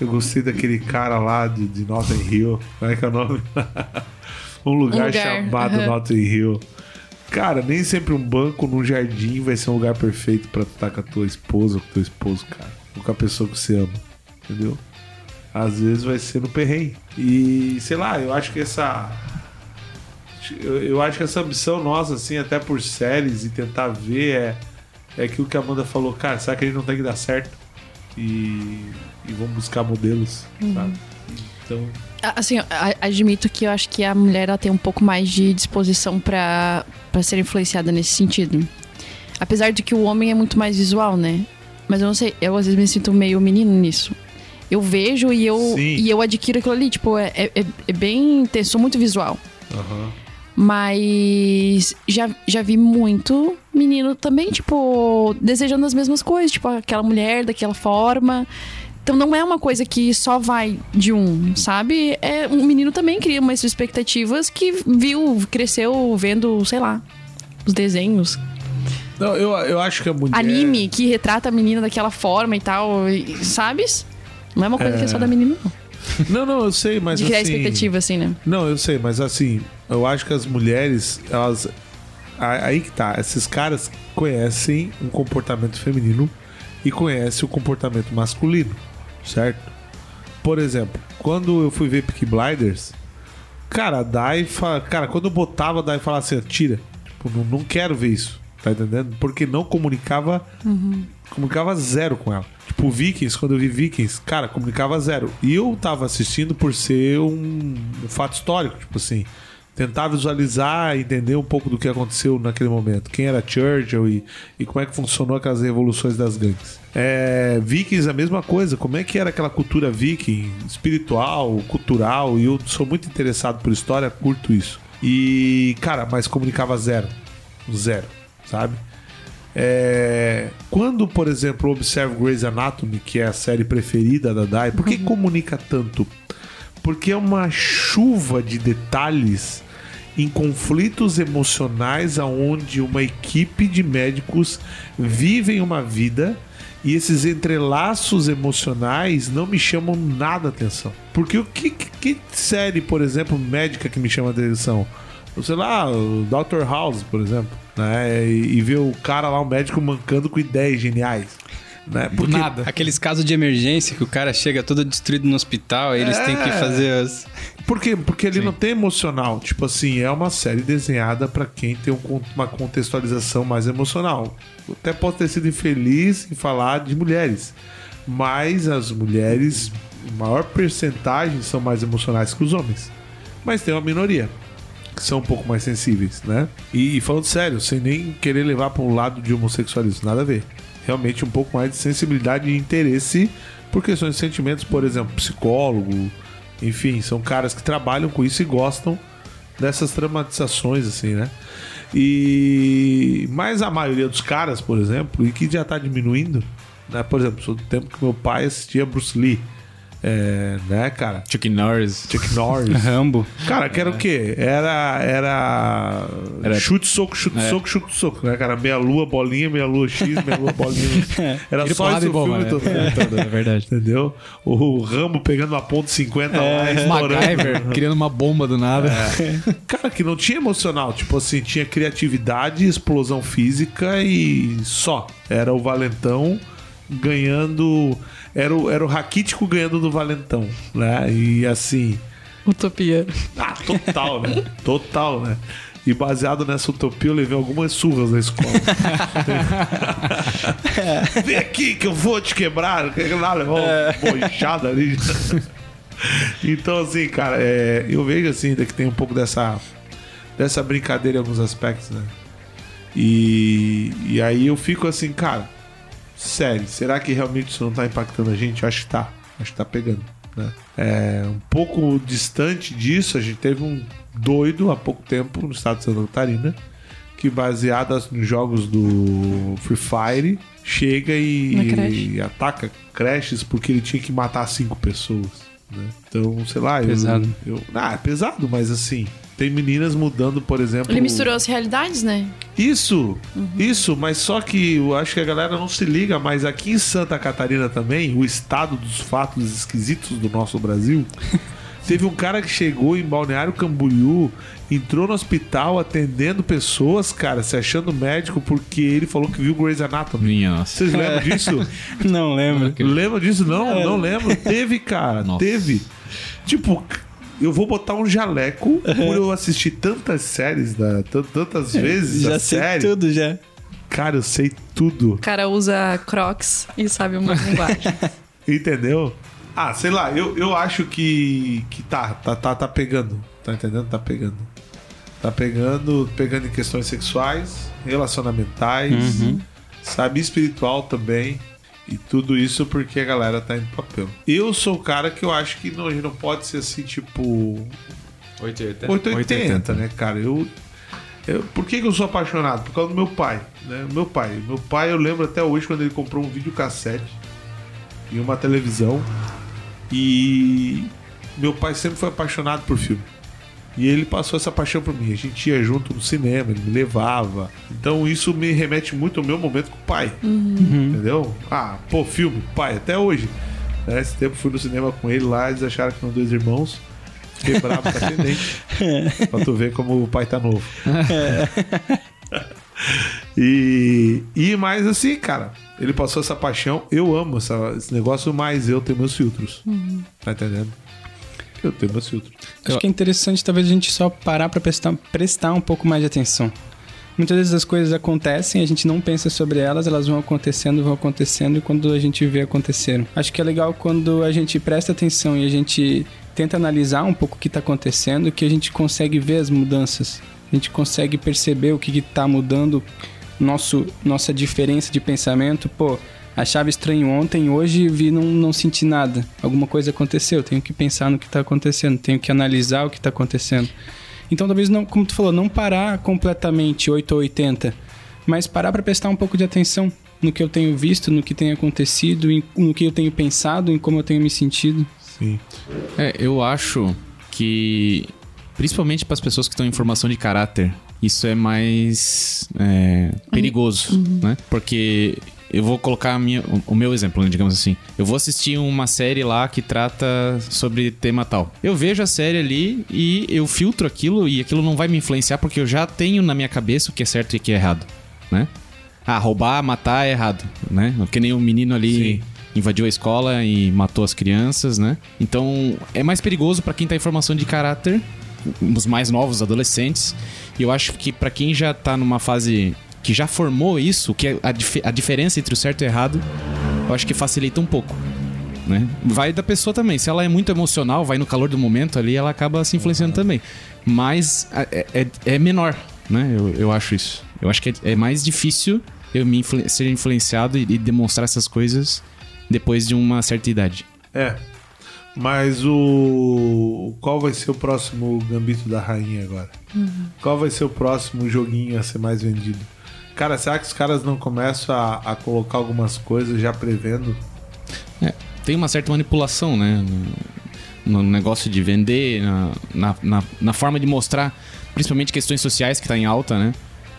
eu gostei daquele cara lá de, de Notting Hill. Como é que é o nome? um lugar, lugar, chamado aham. Notting Hill. Cara, nem sempre um banco num jardim vai ser um lugar perfeito pra tu estar com a tua esposa ou com o teu esposo, cara. Ou com a pessoa que você ama. Entendeu? Às vezes vai ser no perrengue. E, sei lá, eu acho que essa. Eu, eu acho que essa ambição nossa, assim, até por séries e tentar ver é, é aquilo que a Amanda falou, cara, será que a gente não tem que dar certo? E, e vamos buscar modelos, sabe? Então, Assim, admito que eu acho que a mulher ela tem um pouco mais de disposição pra pra ser influenciada nesse sentido. Apesar de que o homem é muito mais visual, né? Mas eu não sei, eu às vezes me sinto meio menino nisso. Eu vejo e eu, Sim. e eu adquiro aquilo ali. Tipo, é, é, é bem sou muito visual. aham. Mas já, já vi muito menino também, tipo, desejando as mesmas coisas, tipo, aquela mulher daquela forma. Então não é uma coisa que só vai de um, sabe? É um menino também cria umas expectativas que viu, cresceu vendo, sei lá, os desenhos. Não, eu, eu acho que a mulher. Anime que retrata a menina daquela forma e tal, e- sabes? Não é uma coisa que é só da menina, não. Não, não, eu sei, mas de criar assim... expectativa, assim, né? Não, eu sei, mas assim, eu acho que as mulheres, elas. Aí que tá, esses caras conhecem um comportamento feminino e conhecem o comportamento masculino, certo? Por exemplo, quando eu fui ver Peaky Blinders, cara, a Dai fala, cara, quando eu botava a Dai falava assim, tira, tipo, não, não quero ver isso, tá entendendo? Porque não comunicava, comunicava zero com ela. Tipo, Vikings, quando eu vi Vikings, cara, comunicava zero. E eu tava assistindo por ser um, um fato histórico, tipo assim, tentar visualizar, entender um pouco do que aconteceu naquele momento. Quem era Churchill e, e como é que funcionou aquelas revoluções das gangues. É, Vikings, a mesma coisa. Como é que era aquela cultura viking, espiritual, cultural. E eu sou muito interessado por história, curto isso. E, cara, mas comunicava zero. Zero, sabe? É, quando, por exemplo, observo Grey's Anatomy, que é a série preferida da Dai, por que comunica tanto? Porque é uma chuva de detalhes em conflitos emocionais aonde uma equipe de médicos vivem uma vida e esses entrelaços emocionais não me chamam nada a atenção. Porque o que, que, série, por exemplo, médica que me chama atenção? Sei lá, o Dr. House, por exemplo, né? E, e ver o cara lá, o médico mancando com ideias geniais. Né? Do Porque nada. Aqueles casos de emergência que o cara chega todo destruído no hospital, e eles têm que É. fazer as. Por quê? Porque ele não tem emocional. Tipo assim, é uma série desenhada pra quem tem um uma contextualização mais emocional. Eu até posso ter sido infeliz em falar de mulheres. Mas as mulheres, em maior percentagem, são mais emocionais que os homens. Mas tem uma minoria que são um pouco mais sensíveis, né? E, falando sério, sem nem querer levar para um lado de homossexualismo, nada a ver. Realmente um pouco mais de sensibilidade e interesse por questões de sentimentos, por exemplo, psicólogo, enfim, são caras que trabalham com isso e gostam dessas dramatizações, assim, né? E mas a maioria dos caras, por exemplo, e que já tá diminuindo, né? Por exemplo, do tempo que meu pai assistia Bruce Lee, é, né, cara? Chuck Norris. Chuck Norris. Rambo. Cara, que era o quê? Era. Era. Era- Chute, soco, chute, É. soco, chute, soco, né, cara? Meia lua, bolinha, meia lua X, meia lua, bolinha. Era Tiro, só o filme né? todo. É, todo, é verdade. Entendeu? O Rambo pegando uma ponta 50 lá, estourando. MacGyver criando uma bomba do nada. Cara, que não tinha emocional. Tipo assim, tinha criatividade, explosão física e só. Era o Valentão ganhando. Era o, era o Raquítico ganhando do Valentão, né? E assim. Utopia. Ah, total, né? Total, né? E baseado nessa utopia, eu levei algumas surras na escola. Vem aqui que eu vou te quebrar. Lá levou uma boixada ali. então, assim, cara, é, eu vejo assim, ainda que tem um pouco dessa, dessa brincadeira em alguns aspectos, né? E, e aí eu fico assim, cara, sério, será que realmente isso não tá impactando a gente? Eu acho que tá. Acho que tá pegando. Né? É, um pouco distante disso, a gente teve um doido há pouco tempo no estado de Santa Catarina que, baseado nos jogos do Free Fire, chega e, creche. ataca creches porque ele tinha que matar cinco pessoas. né? Então, sei lá, eu- Pesado. Eu, ah, é pesado, mas assim, tem meninas mudando, por exemplo. Ele misturou as realidades, né? Isso, isso, mas só que eu acho que a galera não se liga, mas aqui em Santa Catarina também, o estado dos fatos esquisitos do nosso Brasil, teve um cara que chegou em Balneário Camboriú, entrou no hospital atendendo pessoas, cara, se achando médico porque ele falou que viu Grey's Anatomy. Minha nossa. Vocês lembram disso? Não lembro. Lembra disso? Não, não lembro. Teve, cara. Nossa. Teve. Tipo, eu vou botar um jaleco por eu assistir tantas séries, da, tan- tantas vezes Já a sei série. tudo já. Cara, eu sei tudo. O cara usa crocs e sabe uma linguagem. Entendeu? Ah, sei lá, eu, eu acho que, que tá, tá, tá, tá pegando. Tá entendendo? Tá pegando. Tá pegando, pegando em questões sexuais, relacionamentais, sabe, espiritual também. E tudo isso porque a galera tá indo pro papel. Eu sou o cara que eu acho que não, não pode ser assim, tipo, 880. 880, né, cara? Eu, eu, por que, que eu sou apaixonado? Por causa do meu pai, né? Meu pai. Meu pai, eu lembro até hoje quando ele comprou um videocassete e uma televisão. E meu pai sempre foi apaixonado por filme. E ele passou essa paixão por mim. A gente ia junto no cinema, ele me levava. Então isso me remete muito ao meu momento com o pai. Entendeu? Ah, pô, filme, pai, até hoje. Né? Esse tempo fui no cinema com ele lá, eles acharam que eram dois irmãos. Fiquei bravo com a atendente. pra tu ver como o pai tá novo. e, e mais assim, cara, ele passou essa paixão. Eu amo essa- esse negócio, mas eu tenho meus filtros. Tá entendendo? Eu tenho meus filtros. Acho que é interessante talvez a gente só parar pra prestar, prestar um pouco mais de atenção. Muitas vezes as coisas acontecem, a gente não pensa sobre elas, elas vão acontecendo, vão acontecendo e quando a gente vê aconteceram. Acho que é legal quando a gente presta atenção e a gente tenta analisar um pouco o que está acontecendo, que a gente consegue ver as mudanças. A gente consegue perceber o que está mudando, nosso, nossa diferença de pensamento. Pô, achava estranho ontem, hoje vi não, não senti nada. Alguma coisa aconteceu, tenho que pensar no que está acontecendo, tenho que analisar o que está acontecendo. Então talvez não, como tu falou, não parar completamente 8 ou 80, mas parar para prestar um pouco de atenção no que eu tenho visto, no que tem acontecido, em- no que eu tenho pensado, em como eu tenho me sentido. Sim. É, eu acho que, principalmente para as pessoas que estão em formação de caráter, isso é mais é, perigoso, né? Porque eu vou colocar minha- o- meu exemplo, né, digamos assim. Eu vou assistir uma série lá que trata sobre tema tal. Eu vejo a série ali e eu filtro aquilo e aquilo não vai me influenciar porque eu já tenho na minha cabeça o que é certo e o que é errado, né? Ah, roubar, matar é errado, né? Que nem o menino ali Sim. invadiu a escola e matou as crianças, né? Então é mais perigoso pra quem tá em formação de caráter, os mais novos, os adolescentes. E eu acho que pra quem já tá numa fase que já formou isso, que é a, dif- a diferença entre o certo e o errado, eu acho que facilita um pouco. Né? Vai da pessoa também. Se ela é muito emocional, vai no calor do momento ali, ela acaba se influenciando também. Mas é, é- é menor, né? Eu, eu acho isso. Eu acho que é, é mais difícil eu me influ- ser influenciado e, e demonstrar essas coisas depois de uma certa idade. É. Mas o. Qual vai ser o próximo Gambito da Rainha agora? Qual vai ser o próximo joguinho a ser mais vendido? Cara, será que os caras não começam a, a colocar algumas coisas já prevendo? É, tem uma certa manipulação, né? No, no negócio de vender, na, na, na, na forma de mostrar, principalmente questões sociais que tá em alta, né?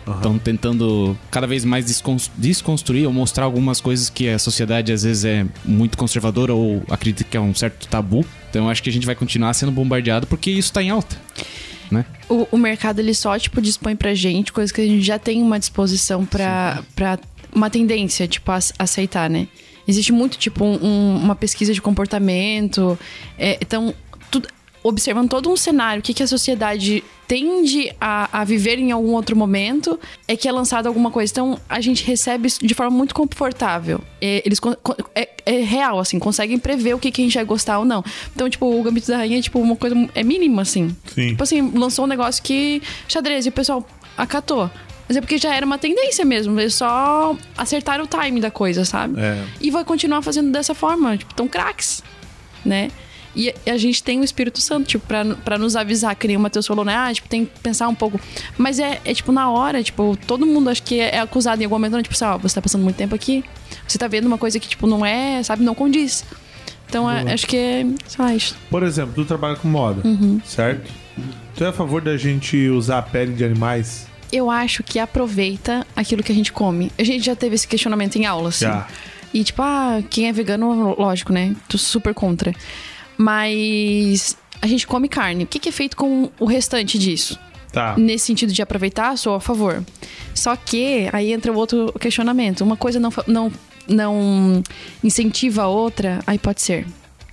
Estão tentando cada vez mais descon- desconstruir ou mostrar algumas coisas que a sociedade às vezes é muito conservadora ou acredita que é um certo tabu. Então eu acho que a gente vai continuar sendo bombardeado porque isso tá em alta, né? O, o mercado ele só tipo dispõe pra gente coisas que a gente já tem uma disposição pra, pra uma tendência, tipo, a, aceitar, né? Existe muito, tipo, um- um- uma pesquisa de comportamento. é, então, observando todo um cenário, o que, que a sociedade tende a, a viver em algum outro momento, é que é lançado alguma coisa. Então, a gente recebe isso de forma muito confortável. É, eles é, é real, assim, conseguem prever o que, que a gente vai gostar ou não. Então, tipo, o Gambito da Rainha é, tipo, uma coisa... É mínima, assim. Sim. Tipo assim, lançou um negócio que xadrez e o pessoal acatou. Mas é porque já era uma tendência mesmo. Eles só acertaram o time da coisa, sabe? É. E vai continuar fazendo dessa forma. Tipo, tão craques, né? E a- gente tem o Espírito Santo, tipo, pra, pra nos avisar, que nem o Matheus falou, né? Ah, tipo, tem que pensar um pouco. Mas é, é, tipo, na hora, tipo, todo mundo acho que é, é acusado em algum momento, né? tipo assim, ó, você tá passando muito tempo aqui, você tá vendo uma coisa que, tipo, não é, sabe, não condiz. Então, é- acho que é, sei lá, isso. Por exemplo, tu trabalha com moda, certo? Tu é a favor da gente usar a pele de animais? Eu acho que aproveita aquilo que a gente come. A gente já teve esse questionamento em aula, assim. Já. E tipo, ah, quem é vegano, lógico, né? Tô super contra. Mas a gente come carne. O que, que é feito com o restante disso? Tá. Nesse sentido de aproveitar, sou a favor. Só que aí entra o outro questionamento. Uma coisa não, não, não incentiva a outra, aí pode ser.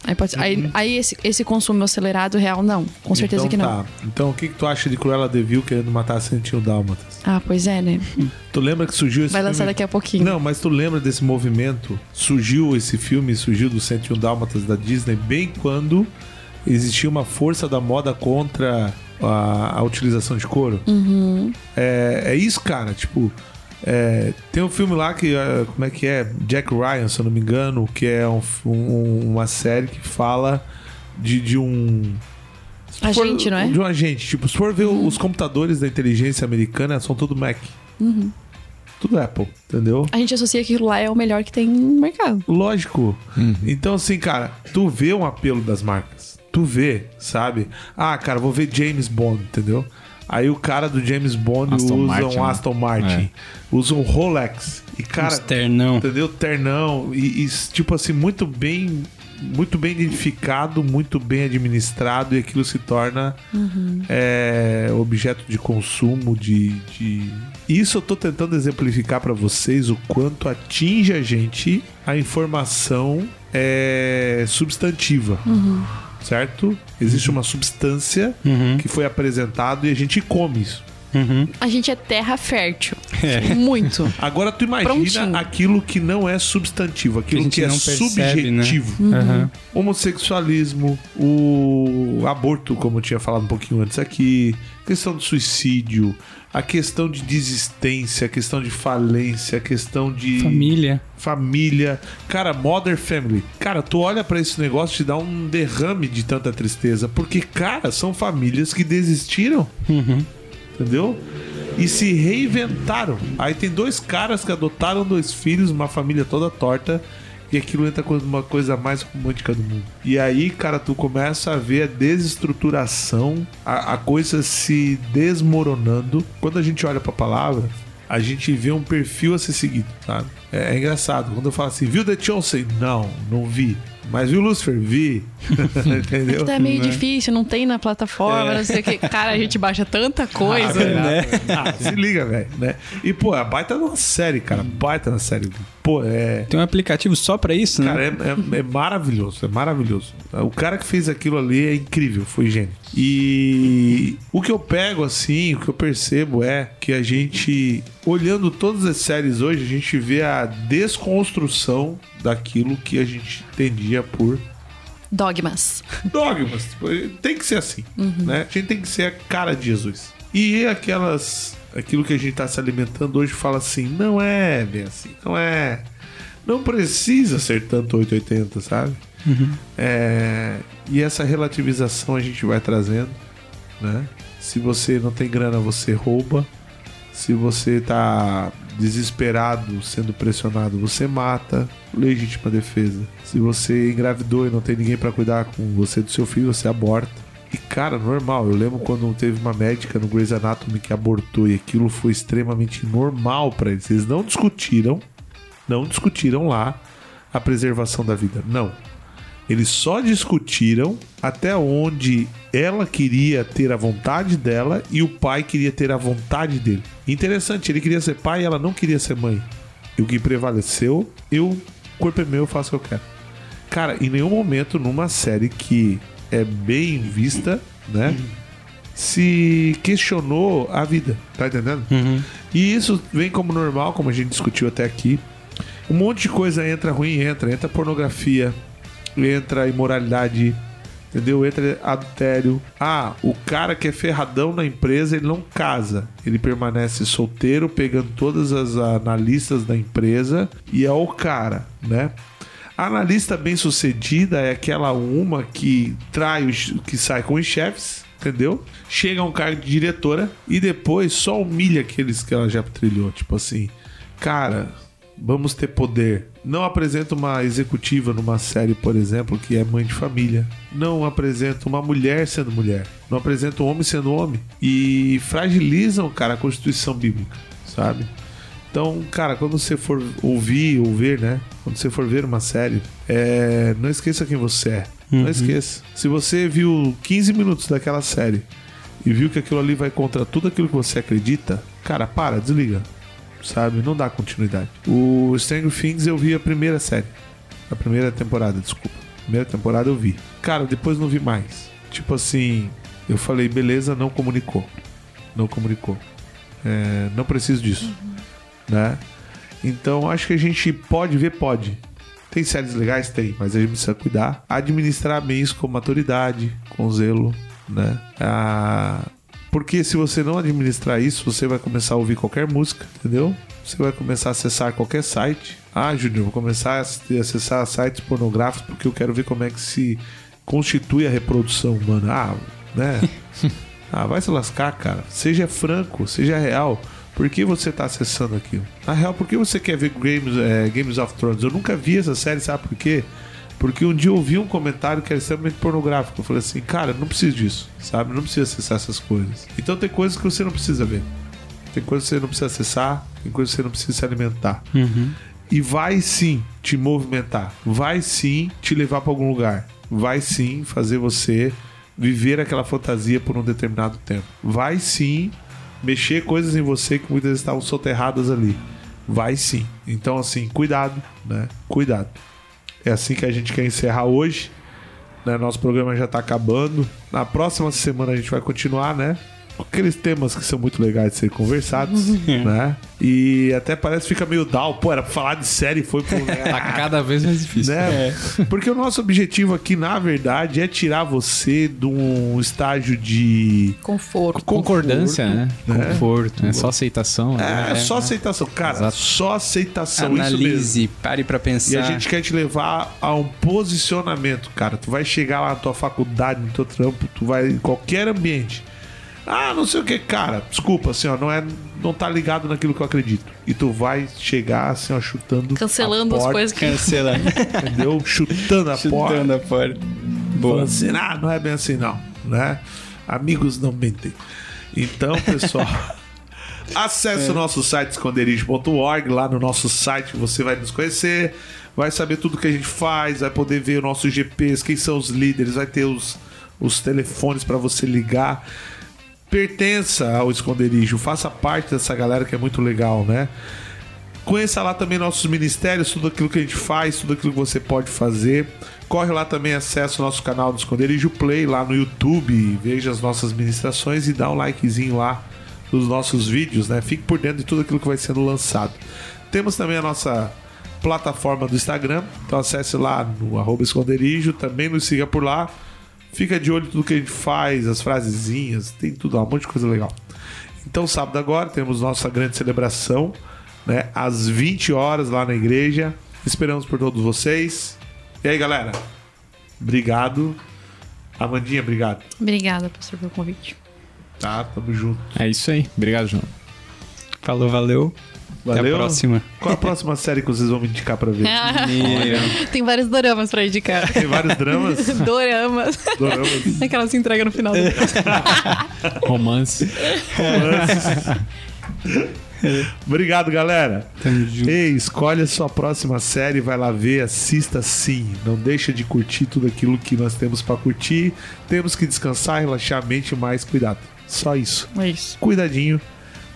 Aí, pode ser. aí, aí esse, esse consumo acelerado real, não. Com certeza então, que não. Tá. Então o que, que tu acha de Cruella de Vil querendo matar 101 Dálmatas? Ah, pois é, né? Tu lembra que surgiu esse Vai lançar filme... daqui a pouquinho. Não, mas tu lembra desse movimento? Surgiu esse filme, surgiu do 101 Dálmatas da Disney bem quando existia uma força da moda contra a, a utilização de couro. Uhum. É, é isso, cara. Tipo, é, tem um filme lá que, é, como é que é? Jack Ryan, se eu não me engano, que é um- um- uma série que fala de, de um. for- Agente, não é? De um agente. Tipo, se for ver os computadores da inteligência americana, são tudo Mac. Uhum. Tudo Apple, entendeu? A gente associa que aquilo lá é o melhor que tem no mercado. Lógico. Então, assim, cara, tu vê um apelo das marcas. Tu vê, sabe? Ah, cara, vou ver James Bond, entendeu? Aí o cara do James Bond Aston usa Martin, um né? Aston Martin, usa um Rolex. E, cara, Uns ternão. entendeu? Ternão. E, e, tipo assim, muito bem muito bem identificado, muito bem administrado e aquilo se torna é, objeto de consumo, de, de... Isso eu tô tentando exemplificar para vocês o quanto atinge a gente a informação é, substantiva. Certo? Existe uma substância que foi apresentado e a gente come isso. A gente é terra fértil. Muito. Agora tu imagina Prontinho. aquilo que não é substantivo, aquilo que, é percebe, né? subjetivo. Aham. Homossexualismo, o aborto, como eu tinha falado um pouquinho antes aqui, questão do suicídio, a questão de desistência, a questão de falência, a questão de Família. família. Cara, Mother Family. Cara, tu olha pra esse negócio e te dá um derrame de tanta tristeza, porque cara, são famílias que desistiram. Entendeu? E se reinventaram. Aí tem dois caras que adotaram dois filhos, uma família toda torta. E aquilo entra como uma coisa mais romântica do mundo. E aí, cara, tu começa a ver a desestruturação, a, a coisa se desmoronando. Quando a gente olha pra palavra, a gente vê um perfil a ser seguido, sabe? É, é engraçado. Quando eu falo assim, viu The Chosen? Não, não vi. Mas viu Lucifer? Vi. Entendeu? Tá meio difícil, não tem na plataforma, não sei o que. Cara, a gente baixa tanta coisa. né? Ah, se liga, velho, né? E, pô, a baita numa série, cara. Baita na série. Pô, é. Tem um aplicativo só pra isso, né? Cara, é, é- é maravilhoso, é maravilhoso. O cara que fez aquilo ali é incrível, foi gênio. E o que eu pego, assim, o que eu percebo é que a gente, olhando todas as séries hoje, a gente vê a desconstrução daquilo que a gente entendia por Dogmas. dogmas. Tem que ser assim, né? A gente tem que ser a cara de Jesus. E aquelas... Aquilo que a gente tá se alimentando hoje fala assim, não é bem assim, não é... Não precisa ser tanto 880, sabe? É, e essa relativização a gente vai trazendo, né? Se você não tem grana, você rouba. Se você tá desesperado, sendo pressionado, você mata. Legítima defesa. Se você engravidou e não tem ninguém pra cuidar com você do seu filho, você aborta. E cara, normal. Eu lembro quando teve uma médica no Grey's Anatomy que abortou e aquilo foi extremamente normal pra eles. Eles não discutiram, não discutiram lá a preservação da vida. Não. Eles só discutiram até onde ela queria ter a vontade dela e o pai queria ter a vontade dele. Interessante, ele queria ser pai e ela não queria ser mãe. E o que prevaleceu, eu, o corpo é meu, eu faço o que eu quero. Cara, em nenhum momento numa série que é bem vista, né? Se questionou a vida, tá entendendo? E isso vem como normal, como a gente discutiu até aqui. Um monte de coisa entra ruim, entra. Entra pornografia, entra imoralidade, entendeu? Entra adultério. Ah, o cara que é ferradão na empresa, ele não casa. Ele permanece solteiro, pegando todas as analistas da empresa e é o cara, né? Analista bem sucedida é aquela uma que trai os, que sai com os chefes, entendeu? Chega a um cargo de diretora e depois só humilha aqueles que ela já trilhou, tipo assim, cara, vamos ter poder. Não apresenta uma executiva numa série, por exemplo, que é mãe de família. Não apresenta uma mulher sendo mulher. Não apresenta um homem sendo homem. E fragilizam, cara, a Constituição Bíblica, sabe? Então, cara, quando você for ouvir ou ver, né? Quando você for ver uma série, é... não esqueça quem você é. Não esqueça. Se você viu 15 minutos daquela série e viu que aquilo ali vai contra tudo aquilo que você acredita, cara, para, desliga. Sabe? Não dá continuidade. O Stranger Things eu vi a primeira série. A primeira temporada, desculpa. A primeira temporada eu vi. Cara, depois não vi mais. Tipo assim, eu falei, beleza, não comunicou. Não comunicou. É, não preciso disso. Né? Então acho que a gente pode ver, pode. Tem séries legais? Tem, mas a gente precisa cuidar. Administrar bem isso com maturidade, com zelo, né? Ah, porque se você não administrar isso, você vai começar a ouvir qualquer música, entendeu? Você vai começar a acessar qualquer site. Ah, Júnior, vou começar a acessar sites pornográficos porque eu quero ver como é que se constitui a reprodução humana. Ah, né? ah, vai se lascar, cara. Seja franco, seja real. Por que você tá acessando aquilo? Na real, por que você quer ver Games, é, Games of Thrones? Eu nunca vi essa série, sabe por quê? Porque um dia eu ouvi um comentário que era extremamente pornográfico. Eu falei assim, cara, não preciso disso, sabe? Não precisa acessar essas coisas. Então tem coisas que você não precisa ver. Tem coisas que você não precisa acessar, tem coisas que você não precisa se alimentar. e vai sim te movimentar, vai sim te levar para algum lugar, vai sim fazer você viver aquela fantasia por um determinado tempo, vai sim mexer coisas em você que muitas vezes estavam soterradas ali, vai sim. Então assim, cuidado, né? Cuidado. É assim que a gente quer encerrar hoje. Né? Nosso programa já está acabando. Na próxima semana a gente vai continuar, né? Aqueles temas que são muito legais de ser conversados, né? E até parece que fica meio down. Pô, era pra falar de série e foi pro... Tá cada vez mais difícil. né? Porque o nosso objetivo aqui, na verdade, é tirar você de um estágio de Conforto. Concordância, né? né? Conforto. É só aceitação. É, né? só aceitação, cara. Exato. Só aceitação, isso mesmo. Analise, pare pra pensar. E a gente quer te levar a um posicionamento, cara. Tu vai chegar lá na tua faculdade, no teu trampo, tu vai em qualquer ambiente. Ah, não sei o que, cara. Desculpa, assim, ó, não é, não tá ligado naquilo que eu acredito. E tu vai chegar assim, ó, chutando Cancelando a as porta, coisas que. Cancela. entendeu? Chutando a porta. Chutando a porta. Falando Boa. assim, ah, não é bem assim não, né? Amigos não mentem. Então, pessoal, acesse o nosso site esconderijo.org. Lá no nosso site você vai nos conhecer, vai saber tudo que a gente faz, vai poder ver os nossos GPs, quem são os líderes, vai ter os, os telefones para você ligar. Pertença ao esconderijo, faça parte dessa galera que é muito legal, né? Conheça lá também nossos ministérios, tudo aquilo que a gente faz, tudo aquilo que você pode fazer. Corre lá também, acessa o nosso canal do Esconderijo Play lá no YouTube, veja as nossas ministrações e dá um likezinho lá nos nossos vídeos, né? Fique por dentro de tudo aquilo que vai sendo lançado. Temos também a nossa plataforma do Instagram, então acesse lá no arroba esconderijo, também nos siga por lá. Fica de olho tudo que a gente faz, as frasezinhas, tem tudo lá, um monte de coisa legal. Então, sábado agora, temos nossa grande celebração, né? Às 20 horas lá na igreja. Esperamos por todos vocês. E aí, galera? Obrigado. Amandinha, obrigado. Obrigada, pastor, pelo convite. Tá, tamo junto. É isso aí. Obrigado, João. Falou, valeu. Até Valeu. a próxima. Qual a próxima série que vocês vão me indicar pra ver? Tem vários doramas pra indicar. Tem vários dramas. Doramas. Doramas. Aquela se entrega no final. Romance. Obrigado, galera. Tamo junto. Ei, escolhe a sua próxima série, vai lá ver, assista sim. Não deixa de curtir tudo aquilo que nós temos pra curtir. Temos que descansar, relaxar a mente, mas cuidado. Só isso. É isso. Cuidadinho,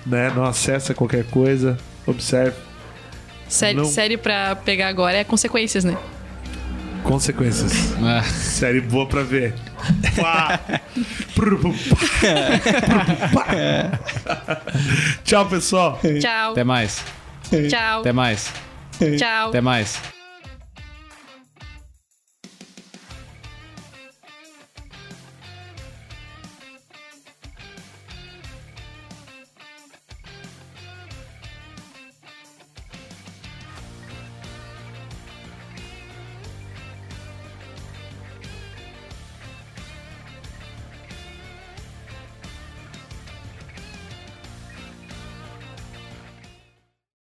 né? Não acessa qualquer coisa. Observe. Série, Não. série pra pegar agora é consequências, né? Consequências. Ah, Série boa pra ver. Pá. Pá. Tchau, pessoal. Tchau. até mais. Tchau. Até mais. Tchau. Até mais.